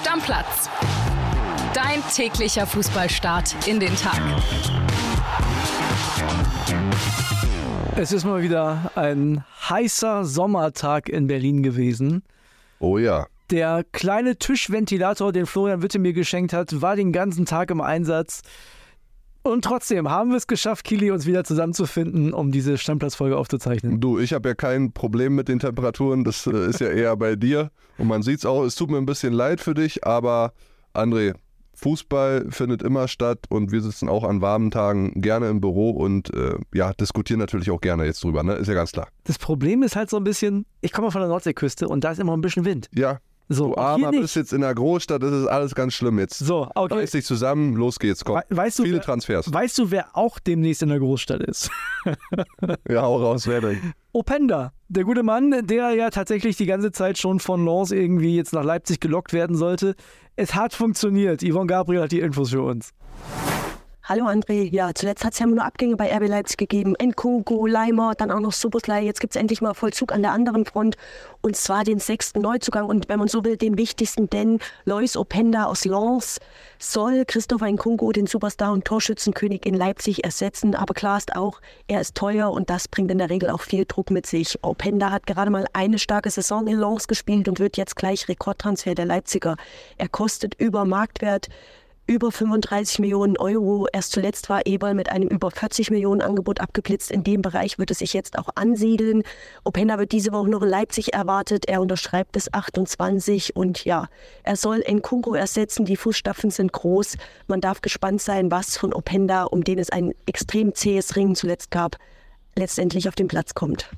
Stammplatz. Dein täglicher Fußballstart in den Tag. Es ist mal wieder ein heißer Sommertag in Berlin gewesen. Oh ja. Der kleine Tischventilator, den Florian Witte mir geschenkt hat, war den ganzen Tag im Einsatz. Und trotzdem haben wir es geschafft, Kili uns wieder zusammenzufinden, um diese Stammplatzfolge aufzuzeichnen. Du, ich habe ja kein Problem mit den Temperaturen, das äh, ist ja eher bei dir. Und man sieht es auch, es tut mir ein bisschen leid für dich, aber André, Fußball findet immer statt und wir sitzen auch an warmen Tagen gerne im Büro und äh, ja, diskutieren natürlich auch gerne jetzt drüber, ne? Ist ja ganz klar. Das Problem ist halt so ein bisschen, ich komme von der Nordseeküste und da ist immer ein bisschen Wind. Ja. So, Du auch nicht. bist jetzt in der Großstadt, das ist alles ganz schlimm jetzt. So, okay. Reiß dich zusammen, los geht's, komm. We- Weißt du, Viele wer, Transfers. weißt du, wer auch demnächst in der Großstadt ist? Ja, hau raus, wer denn? Openda, der gute Mann, der ja tatsächlich die ganze Zeit schon von Lens irgendwie jetzt nach Leipzig gelockt werden sollte. Es hat funktioniert. Yvonne Gabriel hat die Infos für uns. Hallo André, ja, zuletzt hat es ja nur Abgänge bei RB Leipzig gegeben. Nkunku, Leimer, dann auch noch Soboslai. Jetzt gibt es endlich mal Vollzug an der anderen Front. Und zwar den sechsten Neuzugang und wenn man so will, den wichtigsten, denn Lois Openda aus Lens soll Christopher Nkunku, den Superstar und Torschützenkönig in Leipzig, ersetzen. Aber klar ist auch, er ist teuer und das bringt in der Regel auch viel Druck mit sich. Openda hat gerade mal eine starke Saison in Lens gespielt und wird jetzt gleich Rekordtransfer der Leipziger. Er kostet über Marktwert über 35 Millionen Euro. Erst zuletzt war Eberl mit einem über 40 Millionen Angebot abgeblitzt. In dem Bereich wird es sich jetzt auch ansiedeln. Openda wird diese Woche noch in Leipzig erwartet. Er unterschreibt bis 28 und ja, er soll Nkunku ersetzen. Die Fußstapfen sind groß. Man darf gespannt sein, was von Openda, um den es ein extrem zähes Ringen zuletzt gab, letztendlich auf den Platz kommt.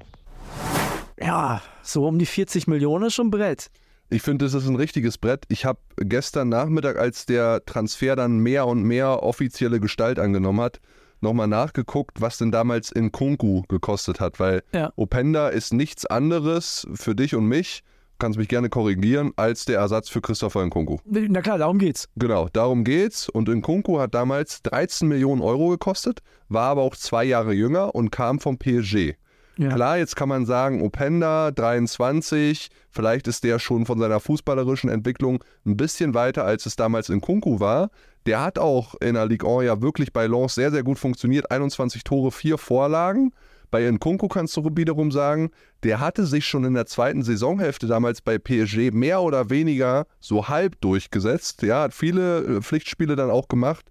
Ja, so um die 40 Millionen ist schon Brett. Ich finde, das ist ein richtiges Brett. Ich habe gestern Nachmittag, als der Transfer dann mehr und mehr offizielle Gestalt angenommen hat, nochmal nachgeguckt, was denn damals in Kunku gekostet hat, weil Ja. Openda ist nichts anderes für dich und mich, kannst mich gerne korrigieren, als der Ersatz für Christopher Nkunku. Na klar, darum geht's. Genau, darum geht's. Und Nkunku hat damals 13 Millionen Euro gekostet, war aber auch zwei Jahre jünger und kam vom PSG. Ja. Klar, jetzt kann man sagen, Openda, 23, vielleicht ist der schon von seiner fußballerischen Entwicklung ein bisschen weiter, als es damals in Kunku war. Der hat auch in der Ligue 1 ja wirklich bei Lens sehr, sehr gut funktioniert. 21 Tore, 4 Vorlagen. Bei Nkunku kannst du wiederum sagen, der hatte sich schon in der zweiten Saisonhälfte damals bei PSG mehr oder weniger so halb durchgesetzt. Ja, hat viele äh, Pflichtspiele dann auch gemacht,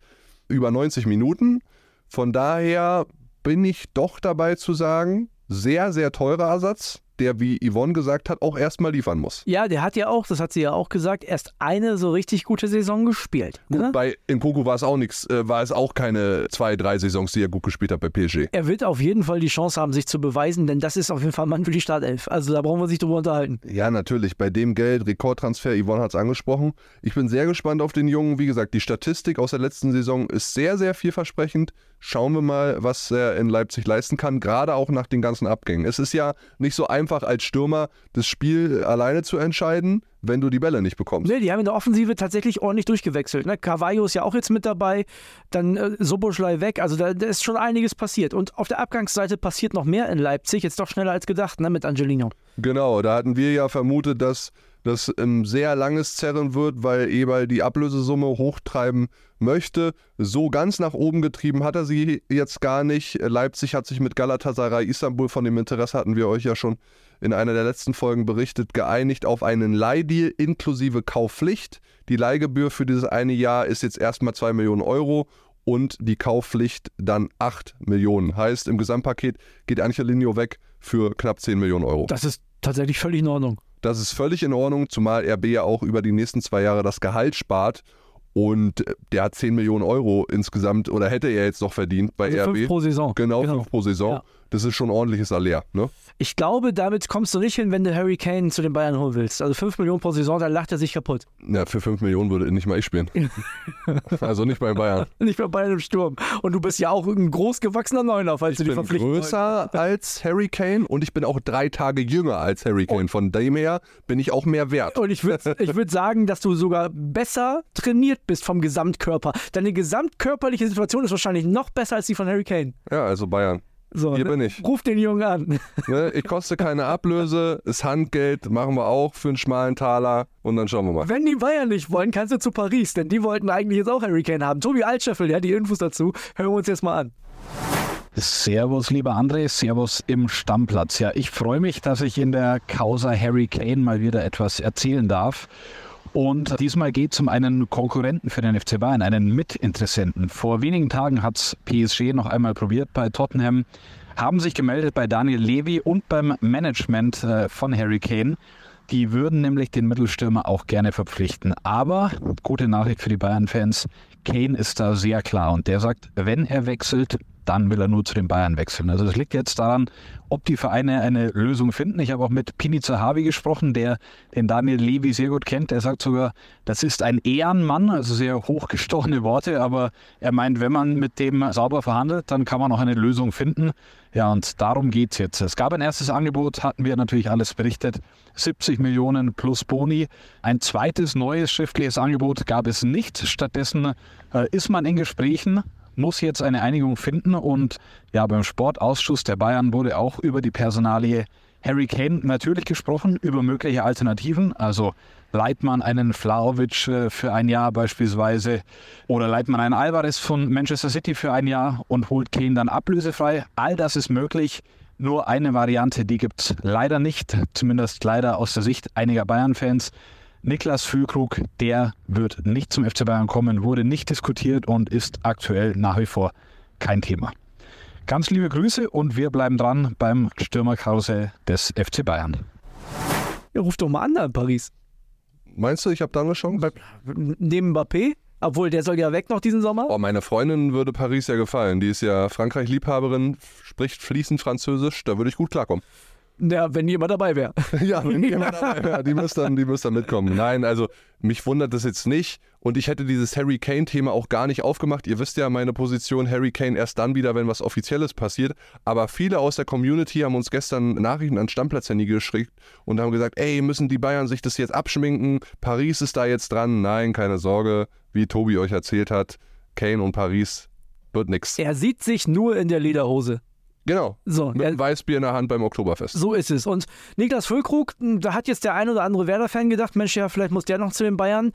über 90 Minuten. Von daher bin ich doch dabei zu sagen, sehr, sehr teurer Ersatz, der, wie Yvonne gesagt hat, auch erstmal liefern muss. Ja, der hat ja auch, das hat sie ja auch gesagt, erst eine so richtig gute Saison gespielt. Ne? Bei Nkunku war es auch nichts, äh, war es auch keine zwei, drei Saisons, die er gut gespielt hat bei PSG. Er wird auf jeden Fall die Chance haben, sich zu beweisen, denn das ist auf jeden Fall ein Mann für die Startelf. Also da brauchen wir sich drüber unterhalten. Ja, natürlich. Bei dem Geld, Rekordtransfer, Yvonne hat es angesprochen. Ich bin sehr gespannt auf den Jungen. Wie gesagt, die Statistik aus der letzten Saison ist sehr, sehr vielversprechend. Schauen wir mal, was er in Leipzig leisten kann, gerade auch nach den ganzen Abgängen. Es ist ja nicht so einfach als Stürmer das Spiel alleine zu entscheiden, wenn du die Bälle nicht bekommst. Nee, die haben in der Offensive tatsächlich ordentlich durchgewechselt. Ne? Carvalho ist ja auch jetzt mit dabei, dann äh, Soboschlei weg. Also da, da ist schon einiges passiert. Und auf der Abgangsseite passiert noch mehr in Leipzig, jetzt doch schneller als gedacht, ne? mit Angelino. Genau, da hatten wir ja vermutet, dass das ein sehr langes Zerren wird, weil Eberl die Ablösesumme hochtreiben möchte. So ganz nach oben getrieben hat er sie jetzt gar nicht. Leipzig hat sich mit Galatasaray Istanbul, von dem Interesse hatten wir euch ja schon in einer der letzten Folgen berichtet, geeinigt auf einen Leihdeal inklusive Kaufpflicht. Die Leihgebühr für dieses eine Jahr ist jetzt erstmal 2 Millionen Euro und die Kauffpflicht dann 8 Millionen. Heißt, im Gesamtpaket geht Angelino weg für knapp 10 Millionen Euro. Das ist tatsächlich völlig in Ordnung. Das ist völlig in Ordnung, zumal RB ja auch über die nächsten zwei Jahre das Gehalt spart. Und äh, der hat 10 Millionen Euro insgesamt, oder hätte er jetzt noch verdient bei Also RB. fünf pro Saison. Genau, Genau. fünf pro Saison. Ja. Das ist schon ein ordentliches Salär. Ne? Ich glaube, damit kommst du nicht hin, wenn du Harry Kane zu den Bayern holen willst. Also 5 Millionen pro Saison, da lacht er sich kaputt. Ja, für 5 Millionen würde nicht mal ich spielen. also nicht bei Bayern. Nicht bei Bayern im Sturm. Und du bist ja auch ein großgewachsener Neuner, falls du Ich die bin verpflichten größer als Harry Kane und ich bin auch drei Tage jünger als Harry Kane. Von dem her bin ich auch mehr wert. Und ich würde ich würd sagen, dass du sogar besser trainiert bist vom Gesamtkörper. Deine gesamtkörperliche Situation ist wahrscheinlich noch besser als die von Harry Kane. Ja, also Bayern. So, Hier ne? bin ich. Ruf den Jungen an. Ne? Ich koste keine Ablöse, ist Handgeld, machen wir auch für einen schmalen Taler und dann schauen wir mal. Wenn die Bayern nicht wollen, kannst du zu Paris, denn die wollten eigentlich jetzt auch Harry Kane haben. Tobi Altscheffel, ja, die Infos dazu. Hören wir uns jetzt mal an. Servus, lieber André, Servus im Stammplatz. Ja, ich freue mich, dass ich in der Causa Harry Kane mal wieder etwas erzählen darf. Und diesmal geht es um einen Konkurrenten für den FC Bayern, einen Mitinteressenten. Vor wenigen Tagen hat es PSG noch einmal probiert bei Tottenham, haben sich gemeldet bei Daniel Levy und beim Management äh, von Harry Kane. Die würden nämlich den Mittelstürmer auch gerne verpflichten. Aber, gute Nachricht für die Bayern-Fans, Kane ist da sehr klar und der sagt, wenn er wechselt, dann will er nur zu den Bayern wechseln. Also das liegt jetzt daran, ob die Vereine eine Lösung finden. Ich habe auch mit Pini Zahavi gesprochen, der den Daniel Levy sehr gut kennt. Der sagt sogar, das ist ein Ehrenmann, also sehr hochgestochene Worte, aber er meint, wenn man mit dem sauber verhandelt, dann kann man auch eine Lösung finden. Ja, und darum geht es jetzt. Es gab ein erstes Angebot, hatten wir natürlich alles berichtet. 70 Millionen plus Boni. Ein zweites neues schriftliches Angebot gab es nicht. Stattdessen äh, ist man in Gesprächen muss jetzt eine Einigung finden und ja, beim Sportausschuss der Bayern wurde auch über die Personalie Harry Kane natürlich gesprochen, über mögliche Alternativen, also leiht man einen Vlaovic äh, für ein Jahr beispielsweise oder leiht man einen Alvarez von Manchester City für ein Jahr und holt Kane dann ablösefrei. All das ist möglich. Nur eine Variante, die gibt es leider nicht, zumindest leider aus der Sicht einiger Bayern-Fans. Niklas Füllkrug, der wird nicht zum FC Bayern kommen, wurde nicht diskutiert und ist aktuell nach wie vor kein Thema. Ganz liebe Grüße und wir bleiben dran beim Stürmerkarussell des FC Bayern. Ja, ruf doch mal an da in Paris. Meinst du, ich habe da eine Chance? Neben Mbappé, obwohl der soll ja weg noch diesen Sommer. Oh, meine Freundin würde Paris ja gefallen. Die ist ja Frankreich-Liebhaberin, spricht fließend Französisch. Da würde ich gut klarkommen. Ja, wenn jemand dabei wäre. Ja, wenn jemand dabei wäre, die müsste dann, die müsste dann mitkommen. Nein, also mich wundert das jetzt nicht. Und ich hätte dieses Harry Kane-Thema auch gar nicht aufgemacht. Ihr wisst ja meine Position, Harry Kane erst dann wieder, wenn was Offizielles passiert. Aber viele aus der Community haben uns gestern Nachrichten an Stammplatz-Handy geschickt und haben gesagt, ey, müssen die Bayern sich das jetzt abschminken? Paris ist da jetzt dran. Nein, keine Sorge, wie Tobi euch erzählt hat, Kane und Paris wird nix. Er sieht sich nur in der Lederhose. Genau. So, Mit einem Weißbier in der Hand beim Oktoberfest. so ist es. Und Niklas Füllkrug, da hat jetzt der ein oder andere Werder-Fan gedacht, Mensch, ja, vielleicht muss der noch zu den Bayern.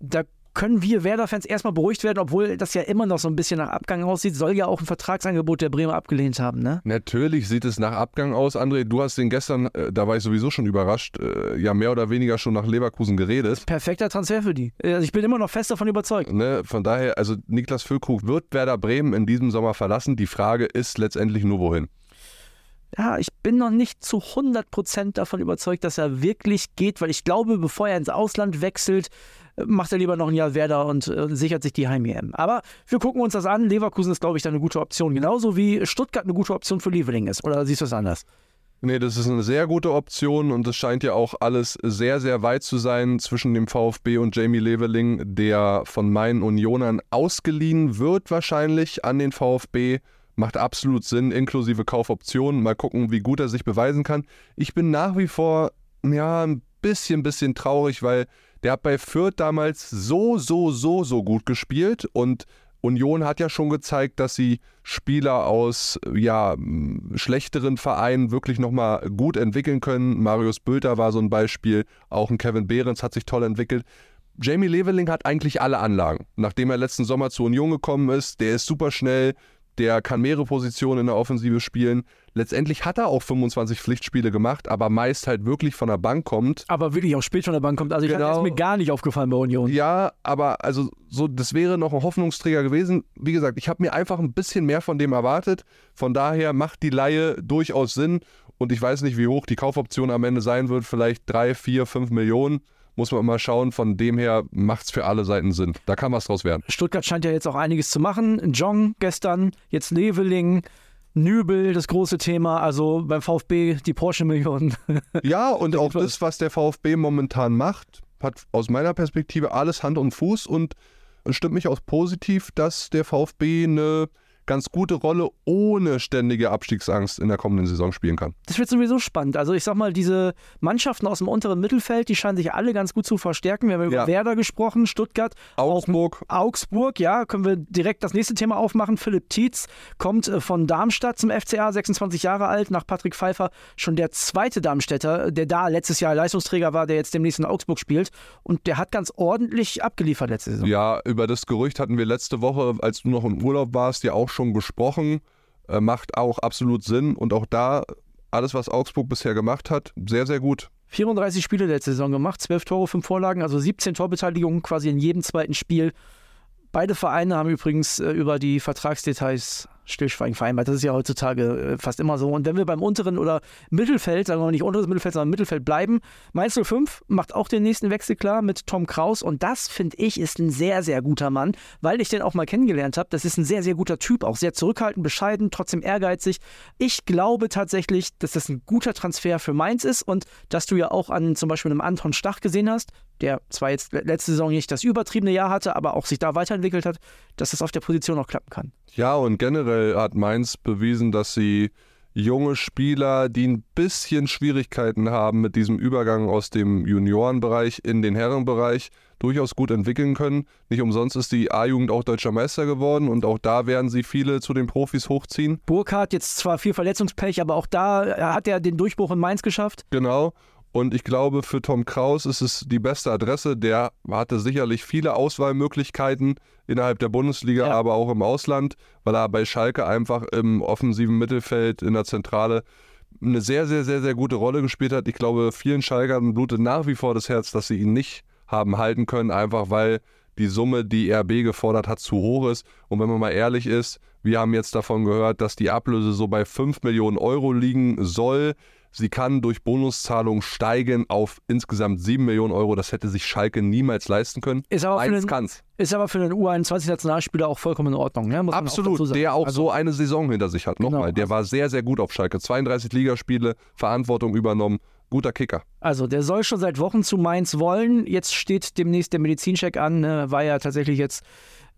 Da können wir Werder-Fans erstmal beruhigt werden, obwohl das ja immer noch so ein bisschen nach Abgang aussieht. Soll ja auch ein Vertragsangebot der Bremer abgelehnt haben, ne? Natürlich sieht es nach Abgang aus. André, du hast den gestern, äh, da war ich sowieso schon überrascht, äh, ja mehr oder weniger schon nach Leverkusen geredet. Perfekter Transfer für die. Also ich bin immer noch fest davon überzeugt. Ne, von daher, also Niklas Füllkrug wird Werder Bremen in diesem Sommer verlassen. Die Frage ist letztendlich nur wohin. Ja, ich bin noch nicht zu 100% davon überzeugt, dass er wirklich geht, weil ich glaube, bevor er ins Ausland wechselt, äh, macht er lieber noch ein Jahr Werder und äh, sichert sich die Heim-EM. Aber wir gucken uns das an. Leverkusen ist, glaube ich, da eine gute Option. Genauso wie Stuttgart eine gute Option für Lieveling ist. Oder siehst du es anders? Nee, das ist eine sehr gute Option und es scheint ja auch alles sehr, sehr weit zu sein zwischen dem VfB und Jamie Leveling, der von meinen Unionern ausgeliehen wird wahrscheinlich an den VfB. Macht absolut Sinn, inklusive Kaufoptionen. Mal gucken, wie gut er sich beweisen kann. Ich bin nach wie vor, ja, ein bisschen, bisschen traurig, weil der hat bei Fürth damals so, so, so, so gut gespielt und Union hat ja schon gezeigt, dass sie Spieler aus ja, schlechteren Vereinen wirklich nochmal gut entwickeln können. Marius Bülter war so ein Beispiel, auch ein Kevin Behrens hat sich toll entwickelt. Jamie Leveling hat eigentlich alle Anlagen. Nachdem er letzten Sommer zu Union gekommen ist, der ist super schnell, der kann mehrere Positionen in der Offensive spielen. Letztendlich hat er auch 25 Pflichtspiele gemacht, aber meist halt wirklich von der Bank kommt. Aber wirklich auch spät von der Bank kommt. Also ich Genau. das ist mir gar nicht aufgefallen bei Union. Ja, aber also so, das wäre noch ein Hoffnungsträger gewesen. Wie gesagt, ich habe mir einfach ein bisschen mehr von dem erwartet. Von daher macht die Laie durchaus Sinn. Und ich weiß nicht, wie hoch die Kaufoption am Ende sein wird. Vielleicht drei, vier, fünf Millionen. Muss man mal schauen. Von dem her macht es für alle Seiten Sinn. Da kann was draus werden. Stuttgart scheint ja jetzt auch einiges zu machen. Jong gestern, jetzt Leveling, Nübel, das große Thema. Also beim VfB die Porsche-Millionen. Ja, und auch das, was der VfB momentan macht, hat aus meiner Perspektive alles Hand und Fuß und es stimmt mich auch positiv, dass der VfB eine ganz gute Rolle ohne ständige Abstiegsangst in der kommenden Saison spielen kann. Das wird sowieso spannend. Also ich sag mal, diese Mannschaften aus dem unteren Mittelfeld, die scheinen sich alle ganz gut zu verstärken. Wir haben über Ja. Werder gesprochen, Stuttgart, Augsburg, Augsburg, ja, können wir direkt das nächste Thema aufmachen. Philipp Tietz kommt äh, von Darmstadt zum FCA, 26 Jahre alt, nach Patrick Pfeiffer schon der zweite Darmstädter, der da letztes Jahr Leistungsträger war, der jetzt demnächst in Augsburg spielt. Und der hat ganz ordentlich abgeliefert letzte Saison. Ja, über das Gerücht hatten wir letzte Woche, als du noch im Urlaub warst, ja auch schon gesprochen. Äh, macht auch absolut Sinn. Und auch da, alles, was Augsburg bisher gemacht hat, sehr, sehr gut. 34 Spiele letzte Saison gemacht, 12 Tore, 5 Vorlagen, also 17 Torbeteiligungen quasi in jedem zweiten Spiel. Beide Vereine haben übrigens äh, über die Vertragsdetails Stillschweigen vereinbart. Das ist ja heutzutage äh, fast immer so. Und wenn wir beim unteren oder Mittelfeld, sagen wir mal nicht unteres Mittelfeld, sondern Mittelfeld bleiben, Mainz 05 macht auch den nächsten Wechsel klar mit Tom Kraus. Und das, finde ich, ist ein sehr, sehr guter Mann, weil ich den auch mal kennengelernt habe. Das ist ein sehr, sehr guter Typ, auch sehr zurückhaltend, bescheiden, trotzdem ehrgeizig. Ich glaube tatsächlich, dass das ein guter Transfer für Mainz ist und dass du ja auch an zum Beispiel einem Anton Stach gesehen hast, der zwar jetzt le- letzte Saison nicht das übertriebene Jahr hatte, aber auch sich da weiterentwickelt hat, dass das auf der Position auch klappen kann. Ja, und generell hat Mainz bewiesen, dass sie junge Spieler, die ein bisschen Schwierigkeiten haben mit diesem Übergang aus dem Juniorenbereich in den Herrenbereich, durchaus gut entwickeln können. Nicht umsonst ist die A-Jugend auch deutscher Meister geworden und auch da werden sie viele zu den Profis hochziehen. Burkhardt jetzt zwar viel Verletzungspech, aber auch da hat er den Durchbruch in Mainz geschafft. Genau. Und ich glaube, für Tom Kraus ist es die beste Adresse. Der hatte sicherlich viele Auswahlmöglichkeiten innerhalb der Bundesliga, Ja. aber auch im Ausland, weil er bei Schalke einfach im offensiven Mittelfeld in der Zentrale eine sehr, sehr, sehr, sehr gute Rolle gespielt hat. Ich glaube, vielen Schalkern blutet nach wie vor das Herz, dass sie ihn nicht haben halten können, einfach weil die Summe, die RB gefordert hat, zu hoch ist. Und wenn man mal ehrlich ist, wir haben jetzt davon gehört, dass die Ablöse so bei 5 Millionen Euro liegen soll. Sie kann durch Bonuszahlungen steigen auf insgesamt 7 Millionen Euro. Das hätte sich Schalke niemals leisten können. Ist aber, für Mainz einen, ist aber für einen U21-Nationalspieler auch vollkommen in Ordnung. Ne? Auch Absolut, sagen. der auch Also, so eine Saison hinter sich hat. Nochmal, Genau, der also- war sehr, sehr gut auf Schalke. 32 Ligaspiele, Verantwortung übernommen, guter Kicker. Also, der soll schon seit Wochen zu Mainz wollen. Jetzt steht demnächst der Medizincheck an. Ne? War ja tatsächlich jetzt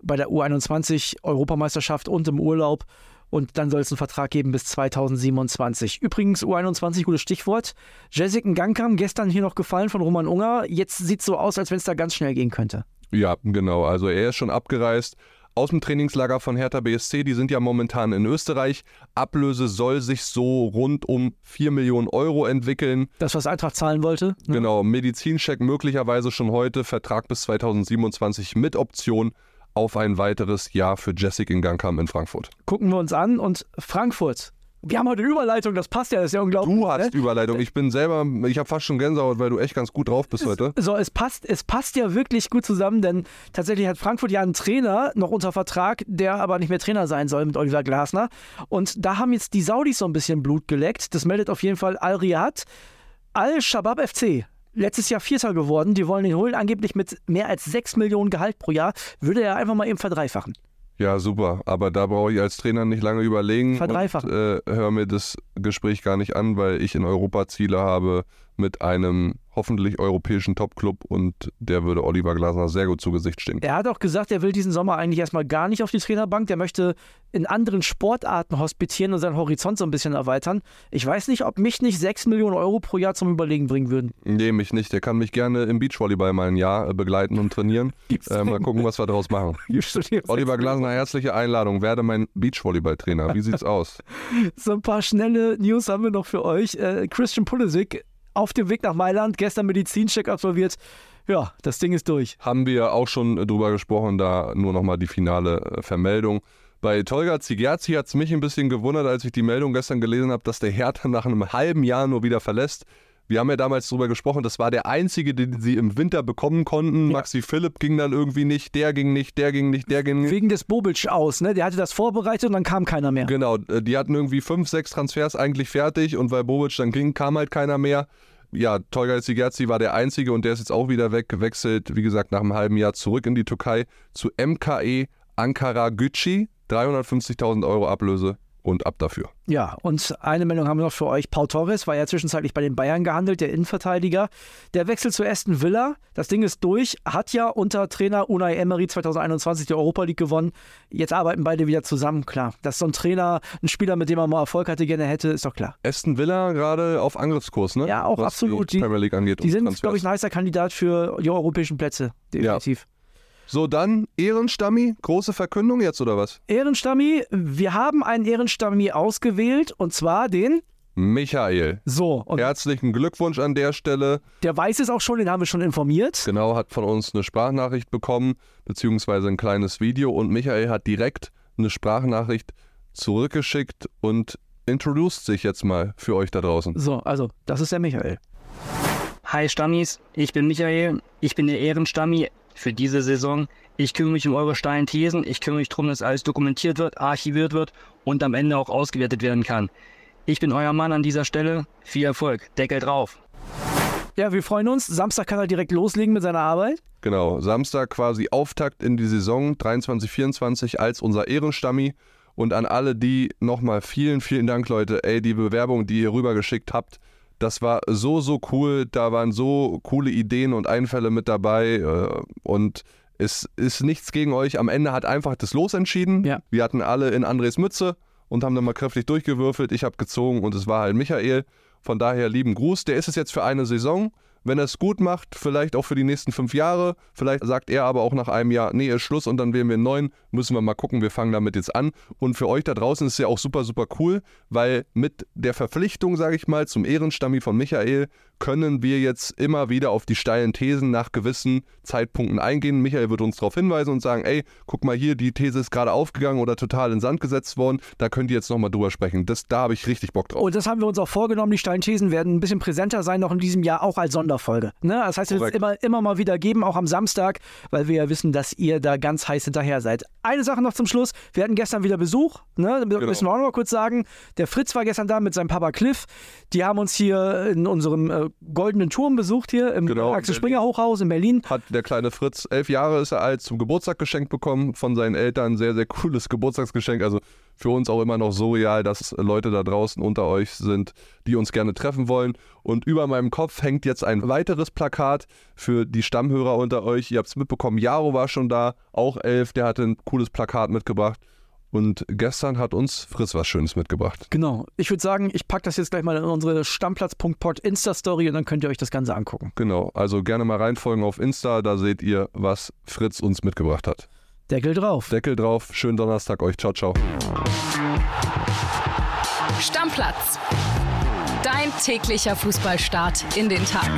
bei der U21-Europameisterschaft und im Urlaub. Und dann soll es einen Vertrag geben bis 2027. Übrigens, U21, gutes Stichwort. Jessica Gangkam, gestern hier noch gefallen von Roman Unger. Jetzt sieht es so aus, als wenn es da ganz schnell gehen könnte. Ja, genau. Also er ist schon abgereist aus dem Trainingslager von Hertha BSC. Die sind ja momentan in Österreich. Ablöse soll sich so rund um 4 Millionen Euro entwickeln. Das, was Eintracht zahlen wollte. ne? Genau, Medizincheck möglicherweise schon heute, Vertrag bis 2027 mit Option auf ein weiteres Jahr für Jessic in Gangkam in Frankfurt. Gucken wir uns an. Und Frankfurt. Wir haben heute Überleitung, das passt ja, das ist ja unglaublich. Du hast ne? Überleitung. Ich bin selber, ich habe fast schon Gänsehaut, weil du echt ganz gut drauf bist heute. So, es passt, es passt ja wirklich gut zusammen, denn tatsächlich hat Frankfurt ja einen Trainer noch unter Vertrag, der aber nicht mehr Trainer sein soll mit Oliver Glasner. Und da haben jetzt die Saudis so ein bisschen Blut geleckt. Das meldet auf jeden Fall Al-Riyad. Al-Shabaab FC. Letztes Jahr Vierter geworden. Die wollen ihn holen, angeblich mit mehr als 6 Millionen Gehalt pro Jahr. Würde er einfach mal eben verdreifachen. Ja, super. Aber da brauche ich als Trainer nicht lange überlegen. Verdreifachen. Und, äh, hör mir das Gespräch gar nicht an, weil ich in Europa Ziele habe mit einem hoffentlich europäischen Top-Club und der würde Oliver Glasner sehr gut zu Gesicht stehen. Er hat auch gesagt, er will diesen Sommer eigentlich erstmal gar nicht auf die Trainerbank. Der möchte in anderen Sportarten hospitieren und seinen Horizont so ein bisschen erweitern. Ich weiß nicht, ob mich nicht 6 Millionen Euro pro Jahr zum Überlegen bringen würden. Nee, mich nicht. Der kann mich gerne im Beachvolleyball mal ein Jahr äh, begleiten und trainieren. Äh, mal gucken, was wir daraus machen. Oliver Glasner, herzliche Einladung. Werde mein Beachvolleyball-Trainer. Wie sieht's aus? So ein paar schnelle News haben wir noch für euch. Äh, Christian Pulisic auf dem Weg nach Mailand, gestern Medizincheck absolviert. Ja, das Ding ist durch. Haben wir auch schon äh, drüber gesprochen, da nur nochmal die finale äh, Vermeldung. Bei Tolga Zigerzi hat es mich ein bisschen gewundert, als ich die Meldung gestern gelesen habe, dass der Hertha nach einem halben Jahr nur wieder verlässt. Wir haben ja damals drüber gesprochen, das war der einzige, den sie im Winter bekommen konnten. Ja. Maxi Philipp ging dann irgendwie nicht, der ging nicht, der ging nicht, der ging nicht. Wegen des Bobic aus, ne? Der hatte das vorbereitet und dann kam keiner mehr. Genau, äh, die hatten irgendwie fünf, sechs Transfers eigentlich fertig und weil Bobic dann ging, kam halt keiner mehr. Ja, Tolga Zigerzi war der Einzige und der ist jetzt auch wieder weg, wechselt, wie gesagt, nach einem halben Jahr zurück in die Türkei zu MKE Ankara Gücü. 350.000 Euro Ablöse. Und ab dafür. Ja, und eine Meldung haben wir noch für euch. Paul Torres war ja zwischenzeitlich bei den Bayern gehandelt, der Innenverteidiger. Der Wechsel zu Aston Villa, das Ding ist durch, hat ja unter Trainer Unai Emery 2021 die Europa League gewonnen. Jetzt arbeiten beide wieder zusammen, klar. Dass so ein Trainer, ein Spieler, mit dem er mal Erfolg hatte, gerne hätte, ist doch klar. Aston Villa gerade auf Angriffskurs, ne? Ja, auch Was absolut. Die Premier League angeht. Die sind, glaube ich, ein heißer Kandidat für die europäischen Plätze, definitiv. So, dann Ehrenstammi, große Verkündung jetzt oder was? Ehrenstammi, wir haben einen Ehrenstammi ausgewählt und zwar den. Michael. So, und Herzlichen Glückwunsch an der Stelle. der weiß es auch schon, den haben wir schon informiert. Genau, hat von uns eine Sprachnachricht bekommen, beziehungsweise ein kleines Video und Michael hat direkt eine Sprachnachricht zurückgeschickt und introduced sich jetzt mal für euch da draußen. So, also, das ist der Michael. Hi Stammis, ich bin Michael, ich bin der Ehrenstammi für diese Saison. Ich kümmere mich um eure steilen Thesen, ich kümmere mich darum, dass alles dokumentiert wird, archiviert wird und am Ende auch ausgewertet werden kann. Ich bin euer Mann an dieser Stelle. Viel Erfolg, Deckel drauf. Ja, wir freuen uns. Samstag kann er direkt loslegen mit seiner Arbeit. Genau, Samstag quasi Auftakt in die Saison 23-24 als unser Ehrenstammi. Und an alle, die nochmal vielen, vielen Dank, Leute. Ey, die Bewerbung, die ihr rübergeschickt habt, das war so, so cool. Da waren so coole Ideen und Einfälle mit dabei. äh, Und es ist nichts gegen euch. Am Ende hat einfach das Los entschieden. Ja. Wir hatten alle in Andres Mütze und haben dann mal kräftig durchgewürfelt. Ich habe gezogen und es war halt Michael. Von daher lieben Gruß. Der ist es jetzt für eine Saison. Wenn er es gut macht, vielleicht auch für die nächsten fünf Jahre. Vielleicht sagt er aber auch nach einem Jahr, nee, ist Schluss und dann wählen wir einen neuen. Müssen wir mal gucken, wir fangen damit jetzt an. Und für euch da draußen ist es ja auch super, super cool, weil mit der Verpflichtung, sage ich mal, zum Ehrenstammi von Michael können wir jetzt immer wieder auf die steilen Thesen nach gewissen Zeitpunkten eingehen. Michael wird uns darauf hinweisen und sagen, ey, guck mal hier, die These ist gerade aufgegangen oder total in Sand gesetzt worden. Da könnt ihr jetzt nochmal drüber sprechen. Das, da habe ich richtig Bock drauf. Und das haben wir uns auch vorgenommen. Die steilen Thesen werden ein bisschen präsenter sein, noch in diesem Jahr, auch als Sonderfolge. Ne? Das heißt, es wird es immer, immer mal wieder geben, auch am Samstag, weil wir ja wissen, dass ihr da ganz heiß hinterher seid. Eine Sache noch zum Schluss. Wir hatten gestern wieder Besuch. Ne? Genau. Müssen wir auch noch mal kurz sagen. Der Fritz war gestern da mit seinem Papa Cliff. Die haben uns hier in unserem äh, goldenen Turm besucht, hier im Genau, Axel Springer Hochhaus in Berlin. hat der kleine Fritz, elf Jahre ist er alt, zum Geburtstag geschenkt bekommen von seinen Eltern. Sehr, sehr cooles Geburtstagsgeschenk. Also für uns auch immer noch so real, dass Leute da draußen unter euch sind, die uns gerne treffen wollen. Und über meinem Kopf hängt jetzt ein weiteres Plakat für die Stammhörer unter euch. Ihr habt es mitbekommen, Jaro war schon da, auch elf, der hatte ein cooles Plakat mitgebracht. Und gestern hat uns Fritz was Schönes mitgebracht. Genau. Ich würde sagen, ich packe das jetzt gleich mal in unsere Stammplatz.pod Insta-Story und dann könnt ihr euch das Ganze angucken. Genau, also gerne mal reinfolgen auf Insta, da seht ihr, was Fritz uns mitgebracht hat. Deckel drauf. Deckel drauf, schönen Donnerstag euch, ciao, ciao. Stammplatz. Dein täglicher Fußballstart in den Tag.